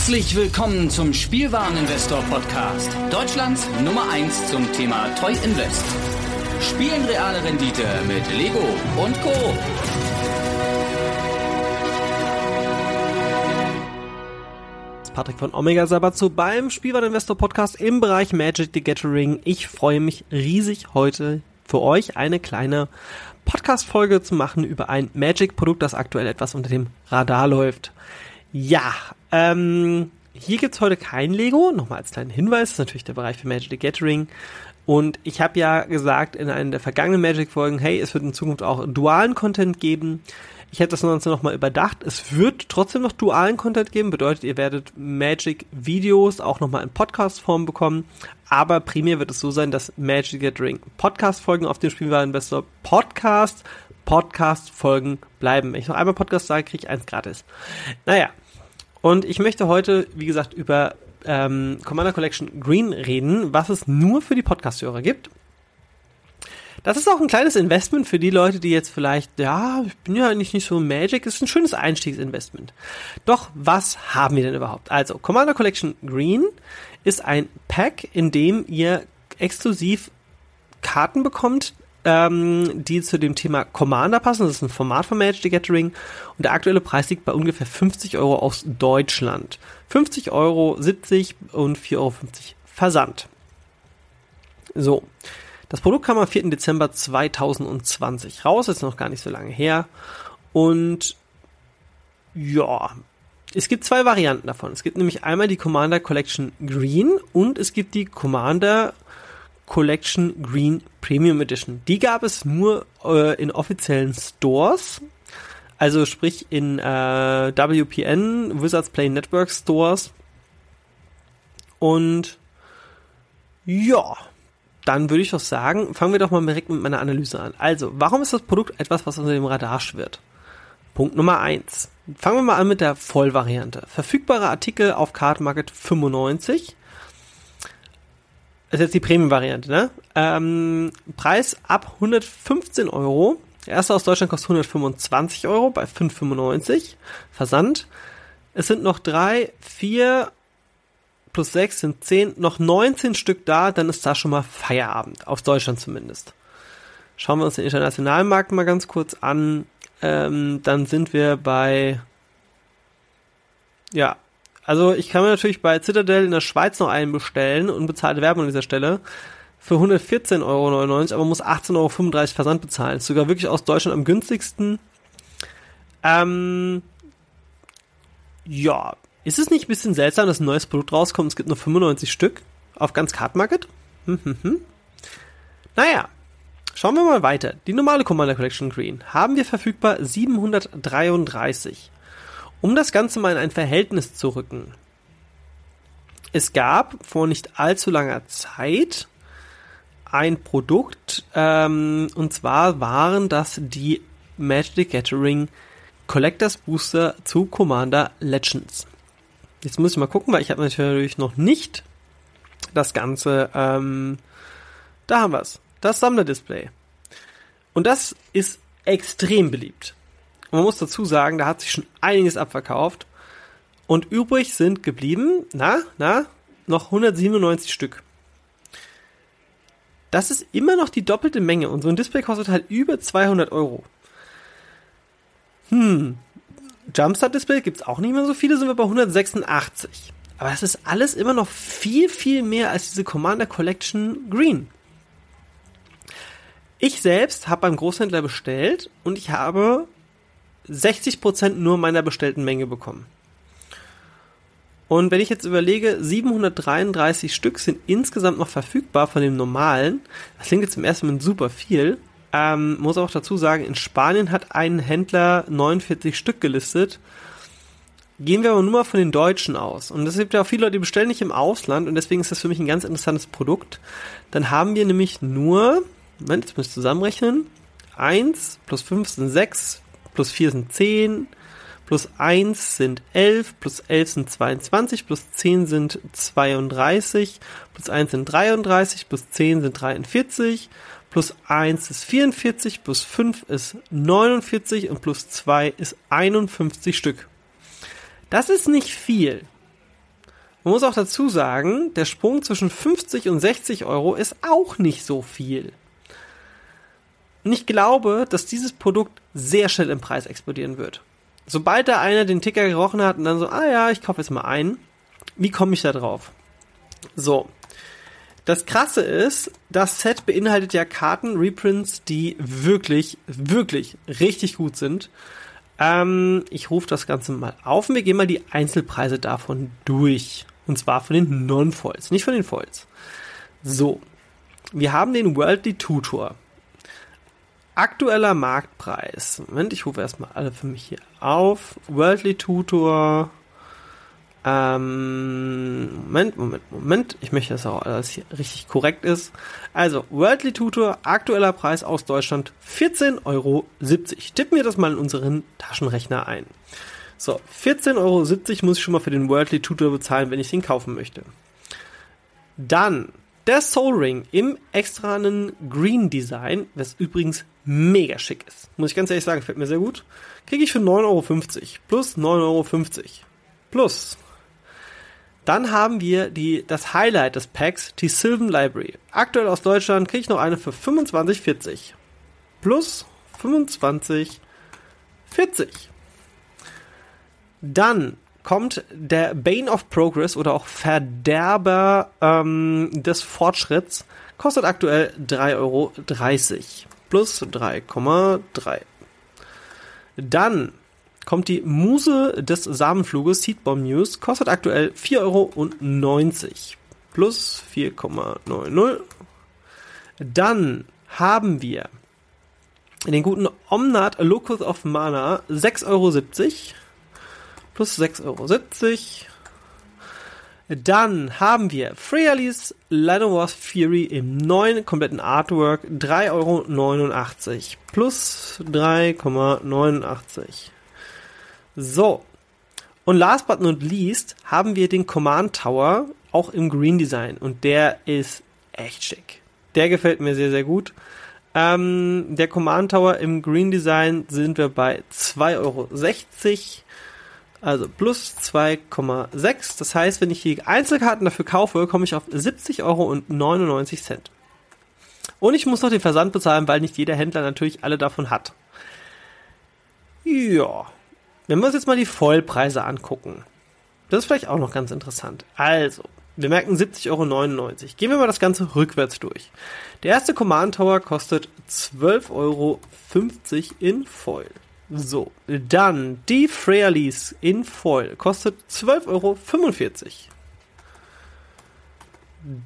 Herzlich willkommen zum Spielwareninvestor Podcast. Deutschlands Nummer 1 zum Thema Toy Invest. Spielen reale Rendite mit Lego und Co. Patrick von Omega Sabazo beim Spielwareninvestor Podcast im Bereich Magic the Gathering. Ich freue mich riesig heute für euch eine kleine Podcast-Folge zu machen über ein Magic-Produkt, das aktuell etwas unter dem Radar läuft. Ja, ähm, hier gibt's heute kein Lego. Nochmal als kleinen Hinweis, das ist natürlich der Bereich für Magic the Gathering. Und ich habe ja gesagt in einer der vergangenen Magic-Folgen, hey, es wird in Zukunft auch dualen Content geben. Ich hätte das Ganze nochmal überdacht. Es wird trotzdem noch dualen Content geben. Bedeutet, ihr werdet Magic-Videos auch nochmal in Podcast-Form bekommen. Aber primär wird es so sein, dass Magic Gathering Podcast-Folgen auf dem Spielwareninvestor Podcast Podcast-Folgen bleiben. Wenn ich noch einmal Podcast sage, kriege ich eins gratis. Naja. Und ich möchte heute, wie gesagt, über ähm, Commander Collection Green reden, was es nur für die Podcast-Hörer gibt. Das ist auch ein kleines Investment für die Leute, die jetzt vielleicht, ja, ich bin ja eigentlich nicht so Magic, ist ein schönes Einstiegsinvestment. Doch was haben wir denn überhaupt? Also, Commander Collection Green ist ein Pack, in dem ihr exklusiv Karten bekommt, ähm, die zu dem Thema Commander passen. Das ist ein Format von Magic the Gathering und der aktuelle Preis liegt bei ungefähr 50 Euro aus Deutschland. 50 Euro 70 und 4,50 Euro Versand. So. Das Produkt kam am 4. Dezember 2020 raus, ist noch gar nicht so lange her. Und ja, es gibt zwei Varianten davon. Es gibt nämlich einmal die Commander Collection Green und es gibt die Commander Collection Green Premium Edition. Die gab es nur äh, in offiziellen Stores. Also sprich in äh, WPN, Wizards Play Network Stores. Und ja, dann würde ich doch sagen, fangen wir doch mal direkt mit meiner Analyse an. Also, warum ist das Produkt etwas, was unter dem Radar schwirrt? Punkt Nummer eins. Fangen wir mal an mit der Vollvariante. Verfügbare Artikel auf Card Market 95. Das ist jetzt die Premium-Variante, ne? Ähm, Preis ab 115 Euro. Der erste aus Deutschland kostet 125 Euro bei 5,95. Versand. Es sind noch drei, vier, plus 6 sind 10, noch 19 Stück da, dann ist da schon mal Feierabend, auf Deutschland zumindest. Schauen wir uns den internationalen Markt mal ganz kurz an. Ähm, dann sind wir bei, ja, also ich kann mir natürlich bei Citadel in der Schweiz noch einen bestellen und bezahlte Werbung an dieser Stelle für 114,99 Euro, aber muss 18,35 Euro Versand bezahlen. Ist sogar wirklich aus Deutschland am günstigsten. Ähm, ja, ist es nicht ein bisschen seltsam, dass ein neues Produkt rauskommt? Es gibt nur 95 Stück auf ganz Card Market. Hm, hm, hm. Naja, schauen wir mal weiter. Die normale Commander Collection Green haben wir verfügbar 733. Um das Ganze mal in ein Verhältnis zu rücken. Es gab vor nicht allzu langer Zeit ein Produkt, ähm, und zwar waren das die Magic Gathering Collectors Booster zu Commander Legends. Jetzt muss ich mal gucken, weil ich habe natürlich noch nicht das Ganze. Ähm, da haben wir es. Das Sammlerdisplay. Und das ist extrem beliebt. Man muss dazu sagen, da hat sich schon einiges abverkauft. Und übrig sind geblieben, na, na, noch 197 Stück. Das ist immer noch die doppelte Menge und so ein Display kostet halt über 200 Euro. Hm, Jumpstart-Display gibt es auch nicht mehr so viele, sind wir bei 186. Aber das ist alles immer noch viel, viel mehr als diese Commander Collection Green. Ich selbst habe beim Großhändler bestellt und ich habe 60% nur meiner bestellten Menge bekommen. Und wenn ich jetzt überlege, 733 Stück sind insgesamt noch verfügbar von dem normalen. Das klingt jetzt im ersten Moment super viel. Ähm, muss auch dazu sagen, in Spanien hat ein Händler 49 Stück gelistet. Gehen wir aber nur mal von den Deutschen aus. Und es gibt ja auch viele Leute, die bestellen nicht im Ausland und deswegen ist das für mich ein ganz interessantes Produkt. Dann haben wir nämlich nur, Moment, jetzt muss ich zusammenrechnen. 1 plus 5 sind 6, plus 4 sind 10, plus 1 sind 11, plus 11 sind 22, plus 10 sind 32, plus 1 sind 33, plus 10 sind 43, plus 1 ist 44, plus 5 ist 49 und plus 2 ist 51 Stück. Das ist nicht viel. Man muss auch dazu sagen, der Sprung zwischen 50 und 60 Euro ist auch nicht so viel. Und ich glaube, dass dieses Produkt sehr schnell im Preis explodieren wird. Sobald da einer den Ticker gerochen hat und dann so, ah ja, ich kaufe jetzt mal ein, wie komme ich da drauf? So. Das krasse ist, das Set beinhaltet ja Karten, Reprints, die wirklich, wirklich richtig gut sind. Ähm, ich rufe das Ganze mal auf und wir gehen mal die Einzelpreise davon durch. Und zwar von den Non-Foils, nicht von den Foils. So. Wir haben den Worldly Tutor aktueller Marktpreis. Moment, ich rufe erstmal alle für mich hier auf. Worldly Tutor. Ähm, Moment, Moment, Moment. Ich möchte, dass auch alles hier richtig korrekt ist. Also, Worldly Tutor, aktueller Preis aus Deutschland 14,70 Euro. Tippen wir das mal in unseren Taschenrechner ein. So, 14,70 Euro muss ich schon mal für den Worldly Tutor bezahlen, wenn ich den kaufen möchte. Dann der Soul Ring im extranen Green Design, was übrigens mega schick ist. Muss ich ganz ehrlich sagen, gefällt mir sehr gut. Kriege ich für 9,50 Euro. Plus 9,50 Euro. Plus. Dann haben wir die, das Highlight des Packs, die Sylvan Library. Aktuell aus Deutschland kriege ich noch eine für 25,40. Plus 25,40. Dann kommt der Bane of Progress oder auch Verderber ähm, des Fortschritts. Kostet aktuell 3,30 Euro plus 3,3. Dann kommt die Muse des Samenfluges Seedbomb News, kostet aktuell 4,90 Euro plus 4,90. Dann haben wir den guten Omnat Locus of Mana 6,70 Euro plus 6,70 Euro. Dann haben wir Freyalis Wars Fury im neuen kompletten Artwork 3,89 Euro plus 3,89. So. Und last but not least haben wir den Command Tower auch im Green Design und der ist echt schick. Der gefällt mir sehr, sehr gut. Ähm, der Command Tower im Green Design sind wir bei 2,60 Euro. Also plus 2,6. Das heißt, wenn ich die Einzelkarten dafür kaufe, komme ich auf 70,99 Euro. Und ich muss noch den Versand bezahlen, weil nicht jeder Händler natürlich alle davon hat. Ja. Wenn wir uns jetzt mal die Vollpreise angucken. Das ist vielleicht auch noch ganz interessant. Also, wir merken 70,99 Euro. Gehen wir mal das Ganze rückwärts durch. Der erste Command Tower kostet 12,50 Euro in Foil. So, dann die Freerlies in Foil kostet 12,45 Euro.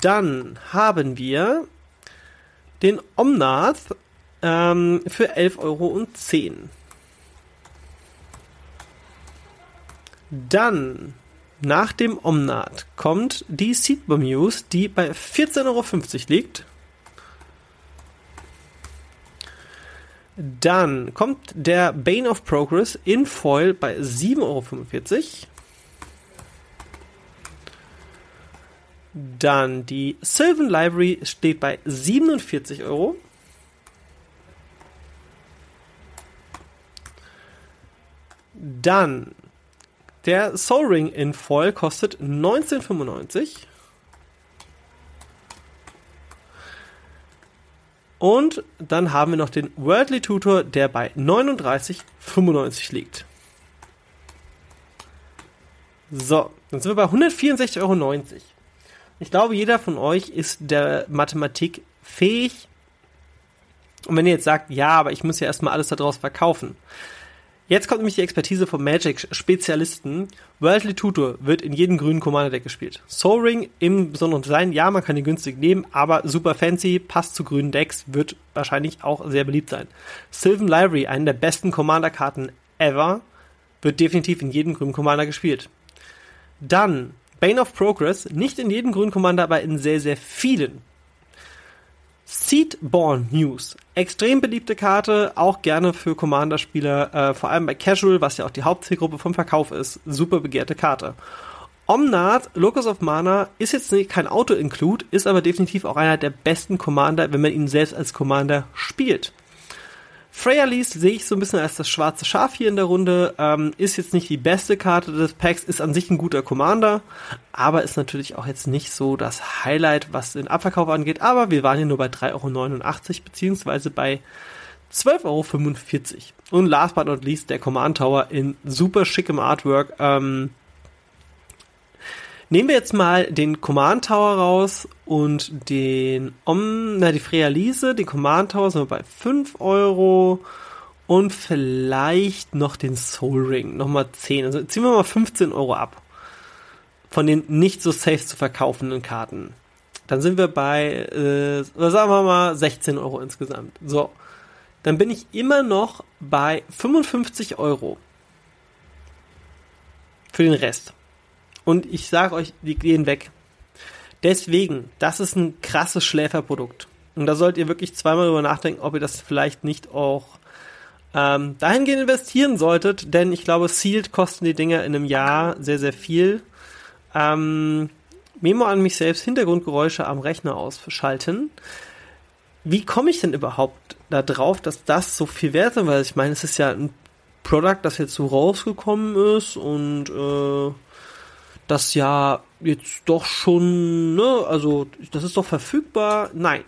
Dann haben wir den Omnath ähm, für 11,10 Euro. Dann nach dem Omnath kommt die Seedbomb News, die bei 14,50 Euro liegt. Dann kommt der Bane of Progress in Foil bei 7,45 Euro. Dann die Sylvan Library steht bei 47 Euro. Dann der Soul Ring in Foil kostet 19,95. Und dann haben wir noch den Worldly Tutor, der bei 39,95 liegt. So, dann sind wir bei 164,90 Euro. Ich glaube, jeder von euch ist der Mathematik fähig. Und wenn ihr jetzt sagt, ja, aber ich muss ja erstmal alles daraus verkaufen, Jetzt kommt nämlich die Expertise vom Magic-Spezialisten. Worldly Tutor wird in jedem grünen Commander-Deck gespielt. Soul Ring im besonderen Design, ja, man kann ihn günstig nehmen, aber super fancy, passt zu grünen Decks, wird wahrscheinlich auch sehr beliebt sein. Sylvan Library, eine der besten Commander-Karten ever, wird definitiv in jedem grünen Commander gespielt. Dann Bane of Progress, nicht in jedem grünen Commander, aber in sehr, sehr vielen. Seedborn News. Extrem beliebte Karte, auch gerne für Commander-Spieler, äh, vor allem bei Casual, was ja auch die Hauptzielgruppe vom Verkauf ist. Super begehrte Karte. Omnath, Locus of Mana, ist jetzt nicht kein Auto-Include, ist aber definitiv auch einer der besten Commander, wenn man ihn selbst als Commander spielt. Freya Lease sehe ich so ein bisschen als das schwarze Schaf hier in der Runde. Ähm, ist jetzt nicht die beste Karte des Packs, ist an sich ein guter Commander, aber ist natürlich auch jetzt nicht so das Highlight, was den Abverkauf angeht. Aber wir waren hier nur bei 3,89 Euro, beziehungsweise bei 12,45 Euro. Und last but not least der Command Tower in super schickem Artwork. Ähm, nehmen wir jetzt mal den Command Tower raus und den Om, na, die Freya Lise, den Command Tower sind wir bei 5 Euro und vielleicht noch den Soul Ring, nochmal 10. Also ziehen wir mal 15 Euro ab. Von den nicht so safe zu verkaufenden Karten. Dann sind wir bei, äh, sagen wir mal, 16 Euro insgesamt. So dann bin ich immer noch bei 55 Euro für den Rest. Und ich sage euch, die gehen weg. Deswegen, das ist ein krasses Schläferprodukt. Und da sollt ihr wirklich zweimal drüber nachdenken, ob ihr das vielleicht nicht auch ähm, dahingehend investieren solltet, denn ich glaube, Sealed kosten die Dinger in einem Jahr sehr, sehr viel. Ähm, Memo an mich selbst, Hintergrundgeräusche am Rechner ausschalten. Wie komme ich denn überhaupt da drauf, dass das so viel wert ist? Weil ich meine, es ist ja ein Produkt, das jetzt so rausgekommen ist und äh, das ja jetzt doch schon, ne, also das ist doch verfügbar. Nein.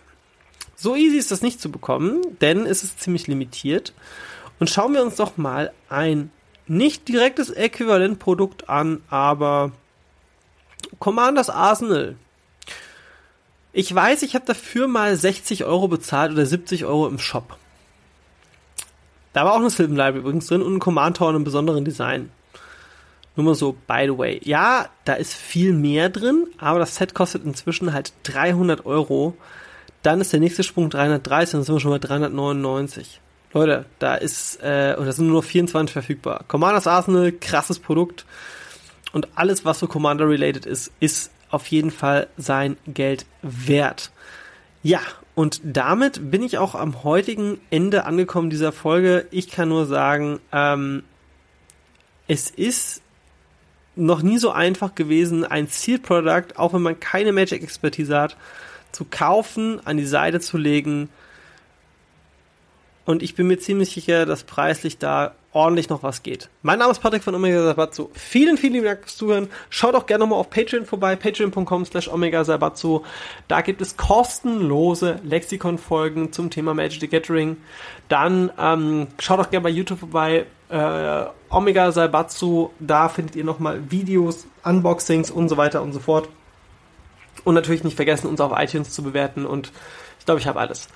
So easy ist das nicht zu bekommen, denn es ist ziemlich limitiert. Und schauen wir uns doch mal ein nicht direktes Äquivalentprodukt an, aber Commanders Arsenal ich weiß, ich habe dafür mal 60 Euro bezahlt oder 70 Euro im Shop. Da war auch eine Sylvan Library übrigens drin und ein Command Tower in einem besonderen Design. Nur mal so, by the way. Ja, da ist viel mehr drin, aber das Set kostet inzwischen halt 300 Euro. Dann ist der nächste Sprung 330 und dann sind wir schon bei 399. Leute, da ist, äh, und da sind nur noch 24 verfügbar. Commanders Arsenal, krasses Produkt. Und alles, was so Commander-related ist, ist auf jeden Fall sein Geld wert. Ja, und damit bin ich auch am heutigen Ende angekommen dieser Folge. Ich kann nur sagen, ähm, es ist noch nie so einfach gewesen, ein Zielprodukt, auch wenn man keine Magic-Expertise hat, zu kaufen, an die Seite zu legen. Und ich bin mir ziemlich sicher, dass preislich da ordentlich noch was geht. Mein Name ist Patrick von Omega Sabatsu. Vielen, vielen Dank fürs Zuhören. Schaut auch gerne nochmal auf Patreon vorbei, patreon.com slash Omega Sabatsu. Da gibt es kostenlose Lexikon-Folgen zum Thema Magic the Gathering. Dann ähm, schaut auch gerne bei YouTube vorbei, äh, Omega Saibatsu. Da findet ihr nochmal Videos, Unboxings und so weiter und so fort. Und natürlich nicht vergessen, uns auf iTunes zu bewerten und ich glaube, ich habe alles.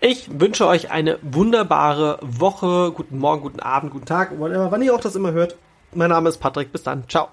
Ich wünsche euch eine wunderbare Woche. Guten Morgen, guten Abend, guten Tag, whatever, wann ihr auch das immer hört. Mein Name ist Patrick. Bis dann. Ciao.